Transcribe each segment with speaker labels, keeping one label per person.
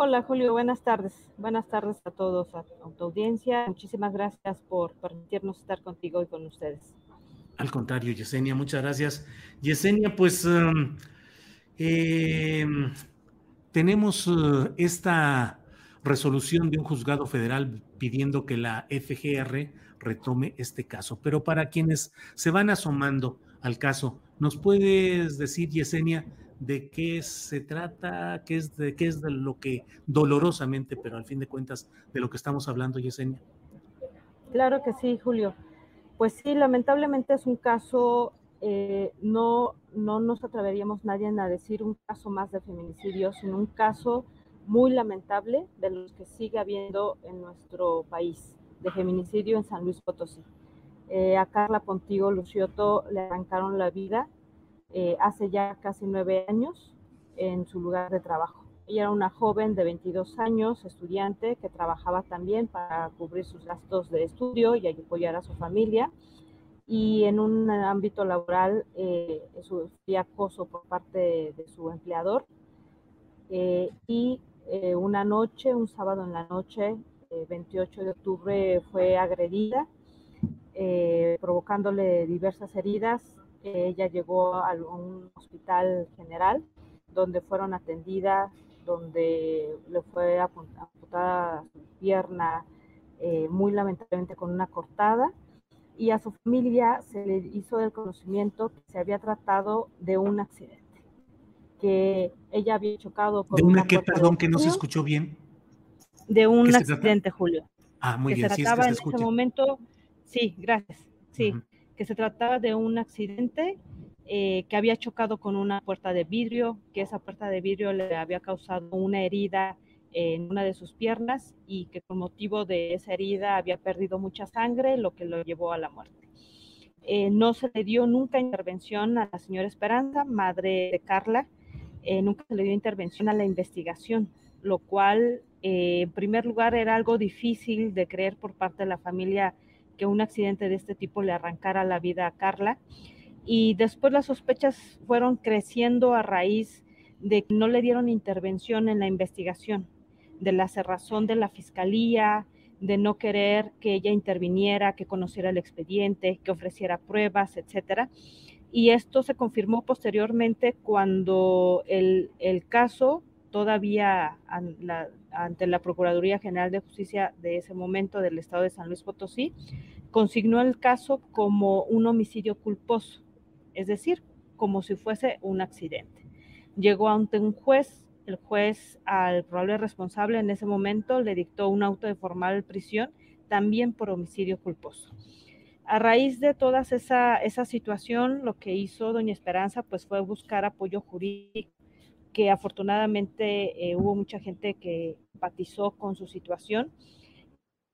Speaker 1: Hola Julio, buenas tardes. Buenas tardes a todos, a tu audiencia. Muchísimas gracias por permitirnos estar contigo y con ustedes.
Speaker 2: Al contrario, Yesenia, muchas gracias. Yesenia, pues um, eh, tenemos uh, esta resolución de un juzgado federal pidiendo que la FGR retome este caso. Pero para quienes se van asomando al caso, ¿nos puedes decir, Yesenia, de qué se trata, qué es de qué es de lo que dolorosamente, pero al fin de cuentas, de lo que estamos hablando, Yesenia?
Speaker 1: Claro que sí, Julio. Pues sí, lamentablemente es un caso, eh, no, no nos atreveríamos nadie a decir un caso más de feminicidio, sino un caso muy lamentable de los que sigue habiendo en nuestro país de feminicidio en San Luis Potosí. Eh, a Carla Pontigo Lucioto le arrancaron la vida eh, hace ya casi nueve años en su lugar de trabajo. Ella era una joven de 22 años, estudiante, que trabajaba también para cubrir sus gastos de estudio y apoyar a su familia. Y en un ámbito laboral eh, sufría acoso por parte de, su empleador. Eh, y eh, una noche, un sábado en la noche, 28 de octubre, fue agredida, provocándole diversas heridas ella llegó a un hospital general donde fueron atendidas, donde le fue amputada su pierna eh, muy lamentablemente con una cortada y a su familia se le hizo el conocimiento que se había tratado de un accidente, que ella había chocado con...
Speaker 2: ¿De una, qué, perdón, que no se escuchó bien?
Speaker 1: De un accidente, Julio.
Speaker 2: Ah, muy bien,
Speaker 1: se trataba en ese momento, sí, gracias, sí que se trataba de un accidente eh, que había chocado con una puerta de vidrio, que esa puerta de vidrio le había causado una herida en una de sus piernas y que con motivo de esa herida había perdido mucha sangre, lo que lo llevó a la muerte. Eh, no se le dio nunca intervención a la señora Esperanza, madre de Carla, eh, nunca se le dio intervención a la investigación, lo cual en primer lugar era algo difícil de creer por parte de la familia que un accidente de este tipo le arrancara la vida a Carla. Y después las sospechas fueron creciendo a raíz de que no le dieron intervención en la investigación, de la cerrazón de la fiscalía, de no querer que ella interviniera, que conociera el expediente, que ofreciera pruebas, etcétera. Y esto se confirmó posteriormente cuando el, el caso todavía ante la Procuraduría General de Justicia de ese momento del Estado de San Luis Potosí, consignó el caso como un homicidio culposo, es decir, como si fuese un accidente. Llegó ante un juez, el juez al probable responsable en ese momento le dictó un auto de formal prisión también por homicidio culposo. A raíz de toda esa, esa situación, lo que hizo doña Esperanza pues fue buscar apoyo jurídico que afortunadamente eh, hubo mucha gente que empatizó con su situación.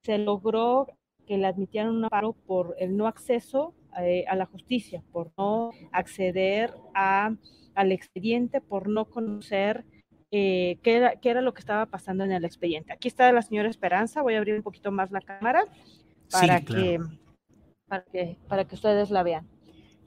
Speaker 1: Se logró que le admitieran un amparo por el no acceso eh, a la justicia, por no acceder a, al expediente, por no conocer eh, qué, era, qué era lo que estaba pasando en el expediente. Aquí está la señora Esperanza, voy a abrir un poquito más la cámara. para, que, para, que, ustedes la vean.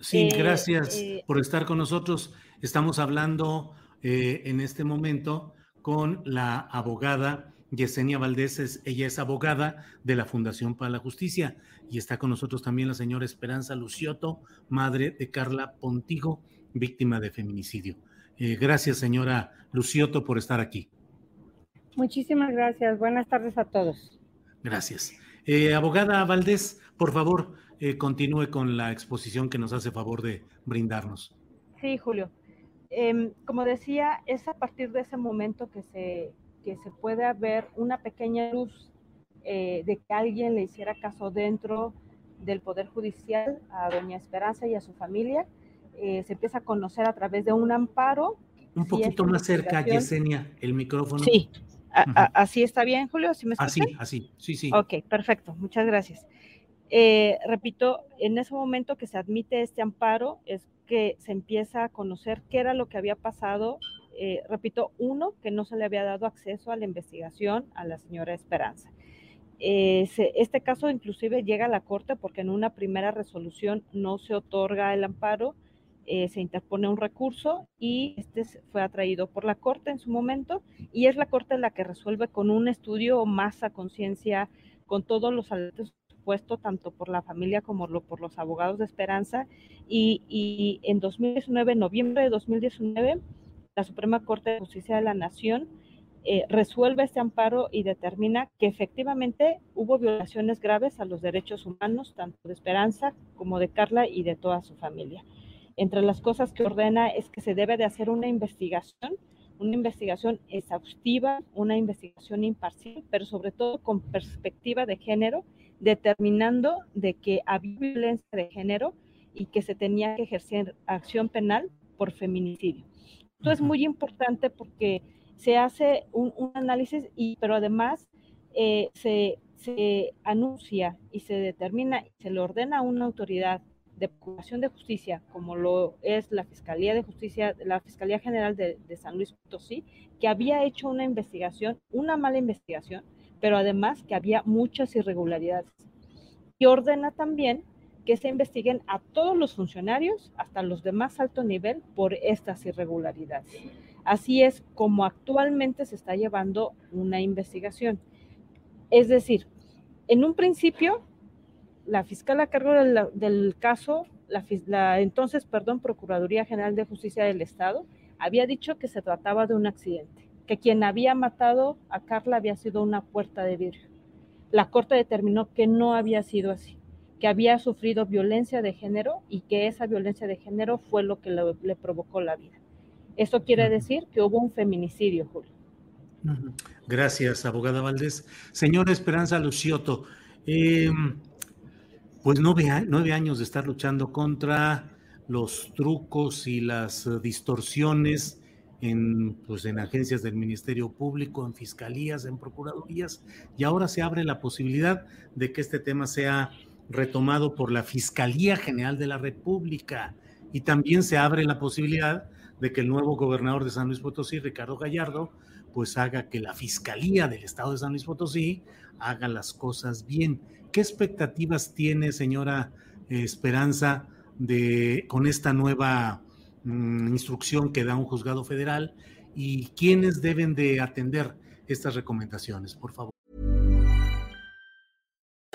Speaker 2: Sí, eh, gracias eh, por estar con nosotros. Estamos hablando eh, en este momento con la abogada Yesenia Valdés. ella es abogada de la Fundación para la Justicia y está con nosotros también la señora Esperanza Lucioto, madre de Carla Pontigo, víctima de feminicidio. gracias, señora Lucioto, por estar aquí.
Speaker 3: Muchísimas gracias. Buenas tardes a todos.
Speaker 2: Gracias. Eh, abogada Valdés, por favor, eh, continúe con la exposición que nos hace favor de brindarnos.
Speaker 1: Sí, Julio. Em, como decía, es a partir de ese momento que se, que se puede ver una pequeña luz eh, de que alguien le hiciera caso dentro del Poder Judicial a doña Esperanza y a su familia. se empieza a conocer a través de un amparo.
Speaker 2: Un poquito más cerca, Yesenia, el micrófono.
Speaker 1: Sí, ¿Así está bien, Julio? ¿Sí me
Speaker 2: así, así, sí, sí.
Speaker 1: Ok, perfecto, muchas gracias. Eh, repito, en ese momento que se admite este amparo es que se empieza a conocer qué era lo que había pasado. Eh, repito, uno, que no se le había dado acceso a la investigación a la señora Esperanza. Eh, este caso inclusive llega a la Corte porque en una primera resolución no se otorga el amparo, se interpone un recurso y este fue atraído por la Corte en su momento y es la Corte la que resuelve con un estudio más a conciencia, con todos los alertas tanto por la familia como por los abogados de Esperanza y, y en 2019, noviembre de 2019, la Suprema Corte de Justicia de la Nación eh, resuelve este amparo y determina que efectivamente hubo violaciones graves a los derechos humanos, tanto de Esperanza como de Carla y de toda su familia. Entre las cosas que ordena es que se debe de hacer una investigación, una investigación exhaustiva, una investigación imparcial, pero sobre todo con perspectiva de género, determinando de que había violencia de género y que se tenía que ejercer acción penal por feminicidio. Esto es muy importante porque se hace un, análisis, y, pero además eh, se, se anuncia y se determina y se le ordena a una autoridad de Procuración de Justicia, como lo es la Fiscalía de Justicia, la Fiscalía General de, San Luis Potosí, que había hecho una investigación, una mala investigación, pero además que había muchas irregularidades. Y ordena también que se investiguen a todos los funcionarios, hasta los de más alto nivel, por estas irregularidades. Así es como actualmente se está llevando una investigación. Es decir, en un principio la fiscal a cargo del, caso, la, entonces, perdón, Procuraduría General de Justicia del Estado, había dicho que se trataba de un accidente, que quien había matado a Carla había sido una puerta de vidrio. La Corte determinó que no había sido así, que había sufrido violencia de género y que esa violencia de género fue lo que le, provocó la vida. Eso quiere decir que hubo un feminicidio, Julio.
Speaker 2: Gracias, abogada Valdés. Señora Esperanza Lucioto, eh, pues nueve, años de estar luchando contra los trucos y las distorsiones en, pues, en agencias del Ministerio Público, en fiscalías, en procuradurías, y ahora se abre la posibilidad de que este tema sea retomado por la Fiscalía General de la República y también se abre la posibilidad de que el nuevo gobernador de San Luis Potosí, Ricardo Gallardo, pues haga que la Fiscalía del Estado de San Luis Potosí haga las cosas bien. ¿Qué expectativas tiene, señora eh, Esperanza, de, con esta nueva mm, instrucción que da un juzgado federal y quiénes deben de atender estas recomendaciones, por favor?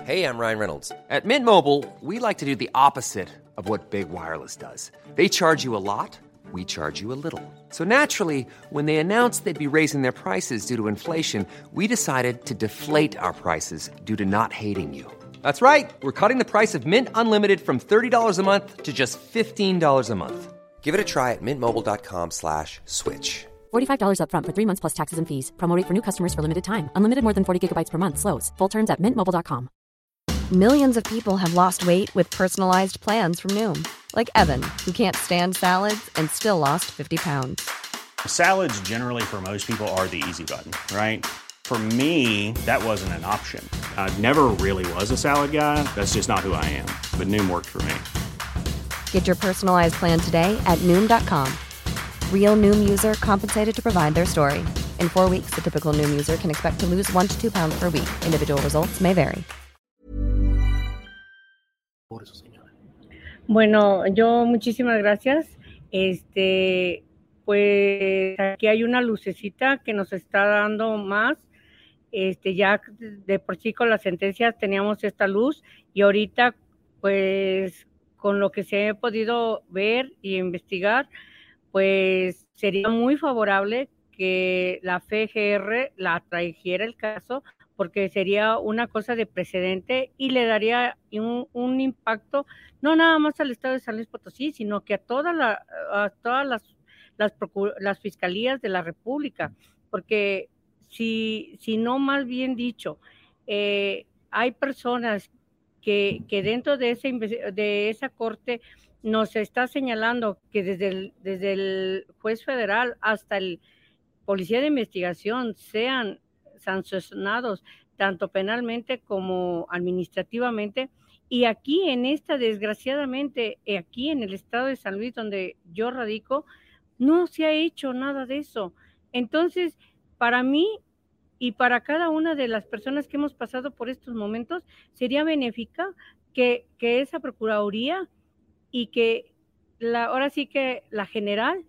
Speaker 4: Hey, I'm Ryan Reynolds. At Mint Mobile, we like to do the opposite of what Big Wireless does. They charge you a lot, we charge you a little. So naturally, when they announced they'd be raising their prices due to inflation, we decided to deflate our prices due to not hating you. That's right. We're cutting the price of Mint Unlimited from $30 a month to just $15 a month. Give it a try at mintmobile.com slash switch.
Speaker 5: $45 up front for three months plus taxes and fees. Promo for new customers for limited time. Unlimited more than 40 gigabytes per month. Slows. Full terms at mintmobile.com.
Speaker 6: Millions of people have lost weight with personalized plans from Noom. Like Evan, who can't stand salads and still lost 50 pounds.
Speaker 7: Salads generally for most people are the easy button, right? For me, that wasn't an option. I never really was a salad guy. That's just not who I am. But Noom worked for me.
Speaker 6: Get your personalized plan today at Noom.com. Real Noom user compensated to provide their story. In four weeks, the typical Noom user can expect to lose one to two pounds per week. Individual results may vary.
Speaker 3: Bueno, yo muchísimas gracias. Este, pues aquí hay una lucecita que nos está dando más. Este, ya de por sí con las sentencias teníamos esta luz y ahorita, pues con lo que se ha podido ver y investigar, pues sería muy favorable que la FGR la trajera el caso porque sería una cosa de precedente y le daría un, impacto no nada más al Estado de San Luis Potosí, sino que a, toda la, todas las, fiscalías de la República, porque si, si no más bien dicho, eh, hay personas que, dentro de, ese, de esa corte nos está señalando que desde el, desde el juez federal hasta el policía de investigación sean sancionados tanto penalmente como administrativamente. Y aquí en esta, desgraciadamente, aquí en el estado de San Luis, donde yo radico, no se ha hecho nada de eso. Entonces, para mí y para cada una de las personas que hemos pasado por estos momentos, sería benéfica que, que esa Procuraduría y que la, ahora sí que la general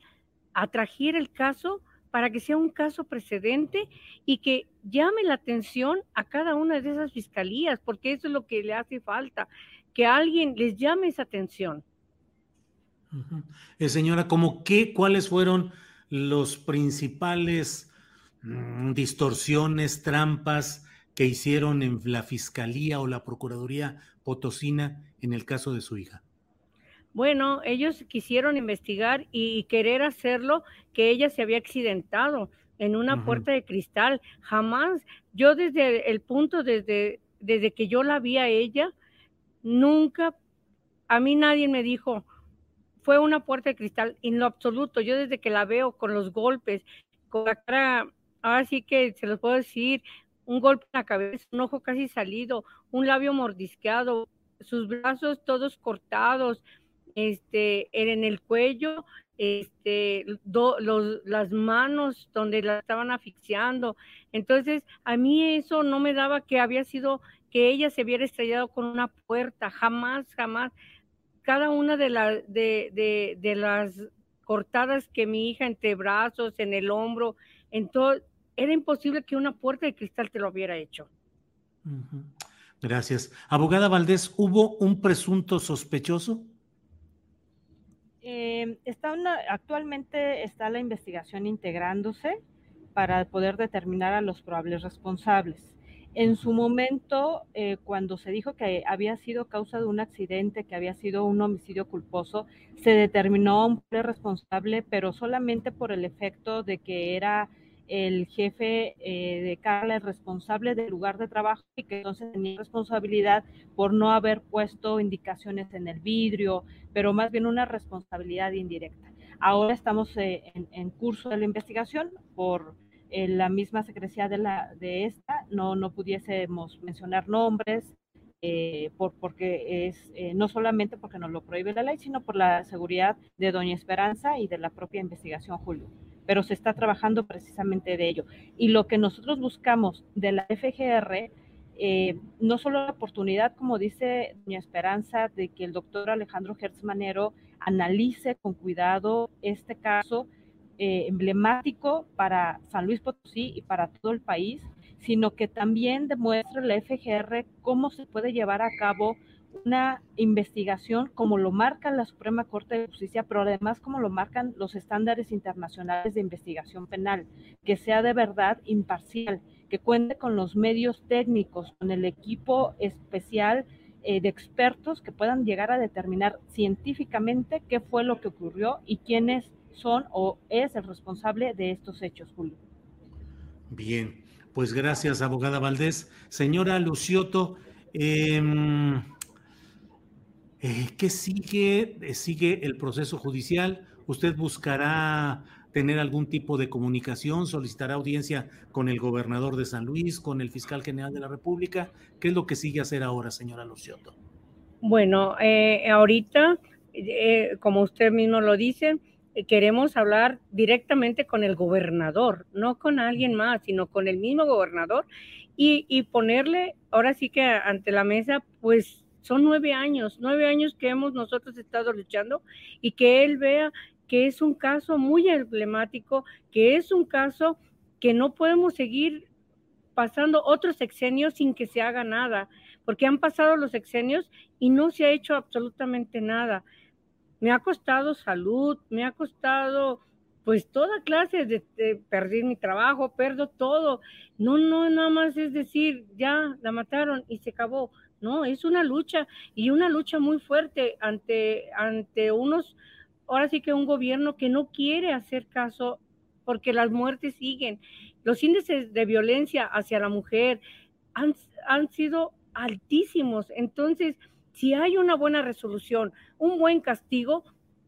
Speaker 3: atrajera el caso para que sea un caso precedente y que llame la atención a cada una de esas fiscalías, porque eso es lo que le hace falta, que alguien les llame esa atención.
Speaker 2: Eh, señora, ¿cómo qué, cuáles fueron los principales distorsiones, trampas que hicieron en la Fiscalía o la Procuraduría Potosina en el caso de su hija?
Speaker 3: Bueno, ellos quisieron investigar y querer hacerlo que ella se había accidentado en una puerta de cristal. Jamás, yo desde el punto, desde, desde que yo la vi a ella, nunca, a mí nadie me dijo, fue una puerta de cristal, en lo absoluto. Yo desde que la veo con los golpes, con la cara, ahora sí que se los puedo decir, un golpe en la cabeza, un ojo casi salido, un labio mordisqueado, sus brazos todos cortados, este, en el cuello, este, las manos donde la estaban asfixiando. Entonces, a mí eso no me daba que había sido que ella se hubiera estrellado con una puerta, jamás, jamás. Cada una de, la, de, de, las cortadas que mi hija entre brazos, en el hombro, en todo, era imposible que una puerta de cristal te lo hubiera hecho.
Speaker 2: Gracias. Abogada Valdés, ¿hubo un presunto sospechoso?
Speaker 1: Eh, está actualmente está la investigación integrándose para poder determinar a los probables responsables. En su momento, eh, cuando se dijo que había sido causa de un accidente, que había sido un homicidio culposo, se determinó un responsable, pero solamente por el efecto de que era el jefe eh, de Carla el responsable del lugar de trabajo y que entonces tenía responsabilidad por no haber puesto indicaciones en el vidrio, pero más bien una responsabilidad indirecta. Ahora estamos eh, en, curso de la investigación por eh, la misma secrecía de, la, de esta, no, no pudiésemos mencionar nombres, por, porque es no solamente porque nos lo prohíbe la ley, sino por la seguridad de Doña Esperanza y de la propia investigación, Julio pero se está trabajando precisamente de ello. Y lo que nosotros buscamos de la FGR, eh, no solo la oportunidad, como dice doña Esperanza, de que el doctor Alejandro Manero analice con cuidado este caso eh, emblemático para San Luis Potosí y para todo el país, sino que también demuestre la FGR cómo se puede llevar a cabo una investigación como lo marca la Suprema Corte de Justicia, pero además como lo marcan los estándares internacionales de investigación penal, que sea de verdad imparcial, que cuente con los medios técnicos, con el equipo especial eh, de expertos que puedan llegar a determinar científicamente qué fue lo que ocurrió y quiénes son o es el responsable de estos hechos, Julio.
Speaker 2: Bien, pues gracias, abogada Valdés. Señora Lucioto, eh, eh, ¿Qué sigue? Eh, sigue el proceso judicial. ¿Usted buscará tener algún tipo de comunicación? ¿Solicitará audiencia con el gobernador de San Luis, con el fiscal general de la República? ¿Qué es lo que sigue hacer ahora, señora Lucioto?
Speaker 3: Bueno, eh, ahorita, como usted mismo lo dice, queremos hablar directamente con el gobernador, no con alguien más, sino con el mismo gobernador y, y ponerle, ahora sí que ante la mesa, pues son nueve años, nueve años que hemos nosotros estado luchando y que él vea que es un caso muy emblemático, que es un caso que no podemos seguir pasando otros sexenios sin que se haga nada, porque han pasado los sexenios y no se ha hecho absolutamente nada. Me ha costado salud, me ha costado pues toda clase de, perder mi trabajo, perdo todo. No, no, nada más es decir, ya la mataron y se acabó. No, es una lucha y una lucha muy fuerte ante, ante unos, ahora sí que un gobierno que no quiere hacer caso porque las muertes siguen. Los índices de violencia hacia la mujer han, han sido altísimos. Entonces, si hay una buena resolución, un buen castigo,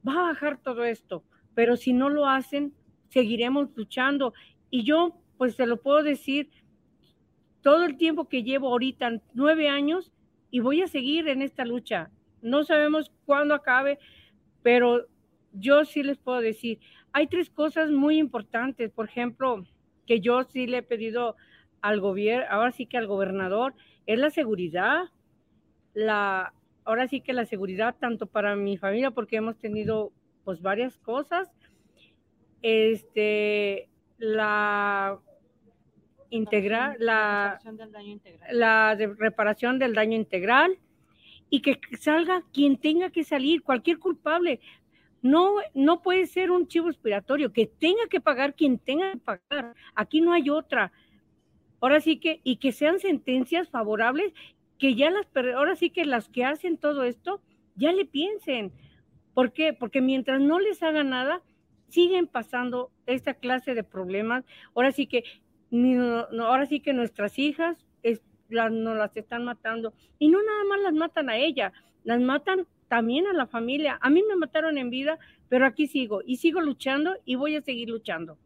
Speaker 3: va a bajar todo esto pero si no lo hacen, seguiremos luchando. Y yo, pues se lo puedo decir, todo el tiempo que llevo ahorita, nueve años, y voy a seguir en esta lucha. No sabemos cuándo acabe, pero yo sí les puedo decir, hay tres cosas muy importantes, por ejemplo, que yo sí le he pedido al gobierno, ahora sí que al gobernador, es la seguridad, la, ahora sí que la seguridad tanto para mi familia, porque hemos tenido pues varias cosas. Este, la integral, la, la de reparación del daño integral y que salga quien tenga que salir, cualquier culpable. No, no puede ser un chivo expiratorio, que tenga que pagar quien tenga que pagar. Aquí no hay otra. Ahora sí que, y que sean sentencias favorables, que ya las, ahora sí que las que hacen todo esto, ya le piensen. ¿Por qué? Porque mientras no les haga nada, siguen pasando esta clase de problemas. Ahora sí que, ahora sí que nuestras hijas las, nos las están matando. Y no nada más las matan a ella, las matan también a la familia. A mí me mataron en vida, pero aquí sigo y sigo luchando y voy a seguir luchando.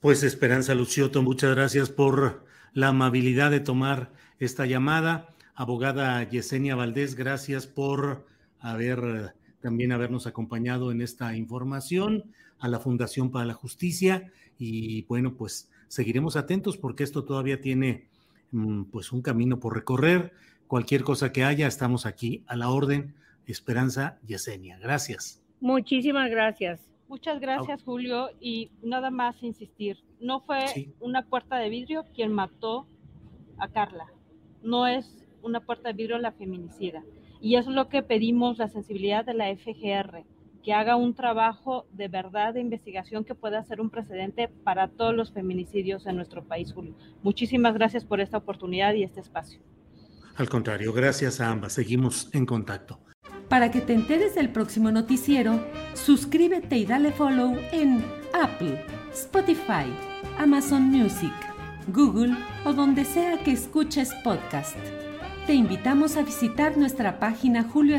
Speaker 2: Pues Esperanza Lucioto, muchas gracias por la amabilidad de tomar esta llamada. Abogada Yesenia Valdés, gracias por haber también habernos acompañado en esta información, a la Fundación para la Justicia y bueno, pues seguiremos atentos porque esto todavía tiene mm, pues un camino por recorrer. Cualquier cosa que haya, estamos aquí a la orden. Esperanza Yesenia. Gracias.
Speaker 3: Muchísimas gracias.
Speaker 1: Muchas gracias, Julio. Y nada más insistir, no fue una puerta de vidrio quien mató a Carla. No es una puerta de vidrio la feminicida. Y eso es lo que pedimos, la sensibilidad de la FGR, que haga un trabajo de verdad de investigación que pueda ser un precedente para todos los feminicidios en nuestro país, Julio. Muchísimas gracias por esta oportunidad y este espacio.
Speaker 2: Al contrario, gracias a ambas. Seguimos en contacto.
Speaker 8: Para que te enteres del próximo noticiero, suscríbete y dale follow en Apple, Spotify, Amazon Music, Google o donde sea que escuches podcast. te invitamos a visitar nuestra página Julio.